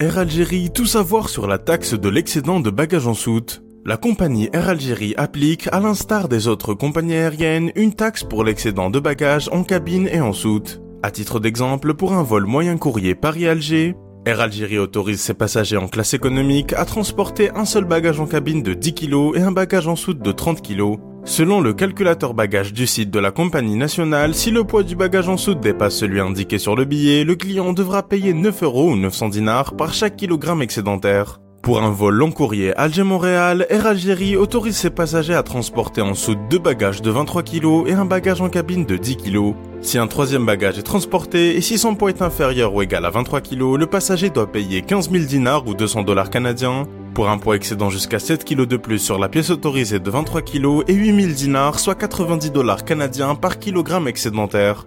Air Algérie, tout savoir sur la taxe de l'excédent de bagages en soute. La compagnie Air Algérie applique, à l'instar des autres compagnies aériennes, une taxe pour l'excédent de bagages en cabine et en soute. À titre d'exemple, pour un vol moyen courrier Paris-Alger, Air Algérie autorise ses passagers en classe économique à transporter un seul bagage en cabine de 10 kg et un bagage en soute de 30 kg. Selon le calculateur bagage du site de la compagnie nationale, si le poids du bagage en soute dépasse celui indiqué sur le billet, le client devra payer 9 euros ou 900 dinars par chaque kilogramme excédentaire. Pour un vol long courrier Alger-Montréal, Air Algérie autorise ses passagers à transporter en soute deux bagages de 23 kg et un bagage en cabine de 10 kg. Si un troisième bagage est transporté et si son poids est inférieur ou égal à 23 kg, le passager doit payer 15 000 dinars ou 200 dollars canadiens. Pour un poids excédant jusqu'à 7 kg de plus sur la pièce autorisée de 23 kg et 8 000 dinars, soit 90 dollars canadiens par kilogramme excédentaire.